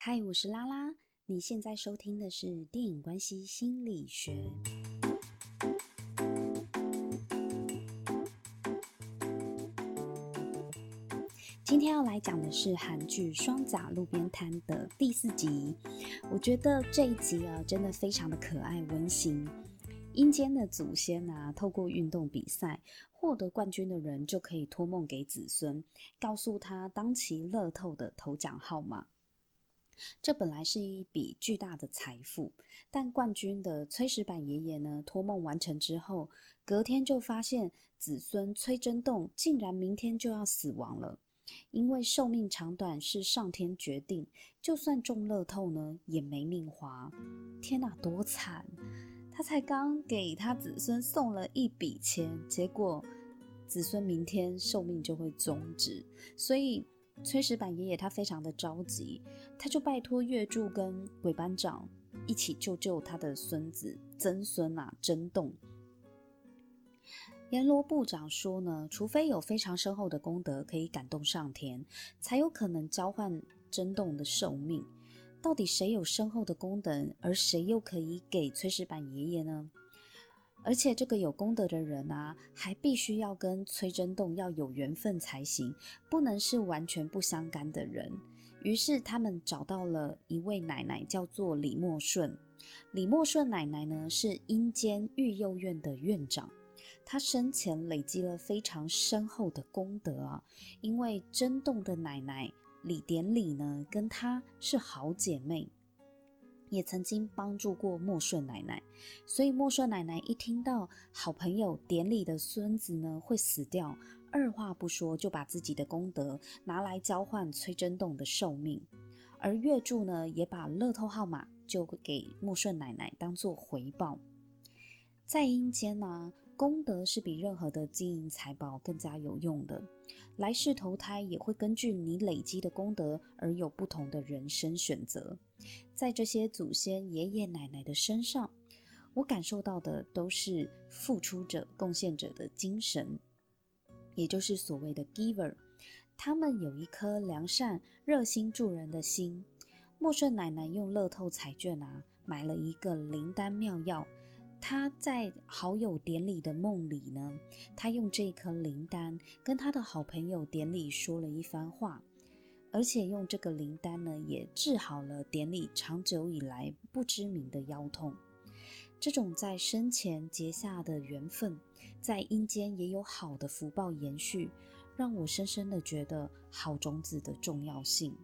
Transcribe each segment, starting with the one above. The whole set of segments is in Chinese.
嗨，我是拉拉。你现在收听的是电影关系心理学。今天要来讲的是韩剧《双甲路边摊》的第四集。我觉得这一集啊，真的非常的可爱温馨。阴间的祖先啊，透过运动比赛获得冠军的人，就可以托梦给子孙，告诉他当期乐透的头奖号码。这本来是一笔巨大的财富，但冠军的崔石板爷爷呢，托梦完成之后，隔天就发现子孙崔真栋竟然明天就要死亡了，因为寿命长短是上天决定，就算中乐透呢，也没命花。天哪，多惨！他才刚给他子孙送了一笔钱，结果子孙明天寿命就会终止，所以崔石板爷爷他非常的着急，他就拜托月柱跟鬼班长一起救救他的孙子曾孙啊真栋。阎罗部长说呢，除非有非常深厚的功德可以感动上天，才有可能交换真洞的寿命。到底谁有深厚的功德，而谁又可以给崔石板爷爷呢？而且这个有功德的人啊，还必须要跟崔真栋要有缘分才行，不能是完全不相干的人。于是他们找到了一位奶奶，叫做李默顺。李默顺奶奶呢，是阴间育幼院的院长，她生前累积了非常深厚的功德啊，因为真栋的奶奶。李典礼呢，跟她是好姐妹，也曾经帮助过莫顺奶奶，所以莫顺奶奶一听到好朋友典礼的孙子呢会死掉，二话不说就把自己的功德拿来交换崔真栋的寿命，而月柱呢也把乐透号码就给莫顺奶奶当做回报，在阴间呢、功德是比任何的金银财宝更加有用的。来世投胎也会根据你累积的功德而有不同的人生选择。在这些祖先爷爷奶奶的身上，我感受到的都是付出者、贡献者的精神，也就是所谓的 giver。他们有一颗良善、热心助人的心。莫顺奶奶用乐透彩券啊，买了一个灵丹妙药。他在好友典礼的梦里呢，他用这颗灵丹跟他的好朋友典礼说了一番话，而且用这个灵丹呢，也治好了典礼长久以来不知名的腰痛。这种在生前结下的缘分，在阴间也有好的福报延续，让我深深的觉得好种子的重要性。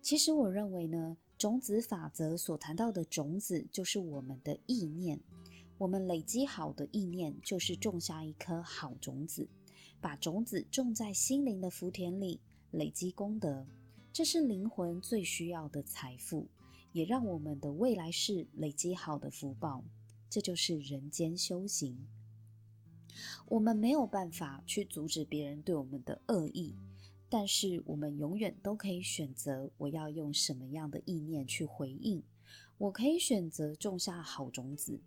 其实我认为呢。种子法则所谈到的种子，就是我们的意念。我们累积好的意念，就是种下一颗好种子，把种子种在心灵的福田里，累积功德。这是灵魂最需要的财富，也让我们的未来世累积好的福报。这就是人间修行。我们没有办法去阻止别人对我们的恶意。但是我们永远都可以选择，我要用什么样的意念去回应。我可以选择种下好种子，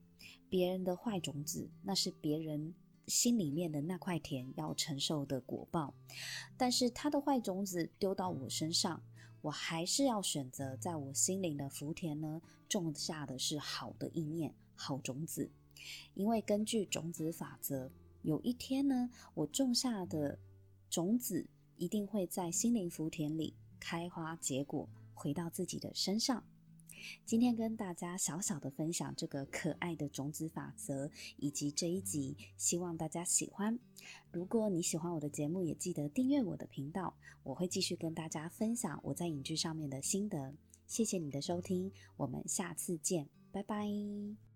别人的坏种子，那是别人心里面的那块田要承受的果报。但是他的坏种子丢到我身上，我还是要选择在我心灵的福田呢，种下的是好的意念、好种子。因为根据种子法则，有一天呢，我种下的种子。一定会在心灵福田里开花结果，回到自己的身上。今天跟大家小小的分享这个可爱的种子法则，以及这一集，希望大家喜欢。如果你喜欢我的节目，也记得订阅我的频道，我会继续跟大家分享我在影剧上面的心得。谢谢你的收听，我们下次见，拜拜。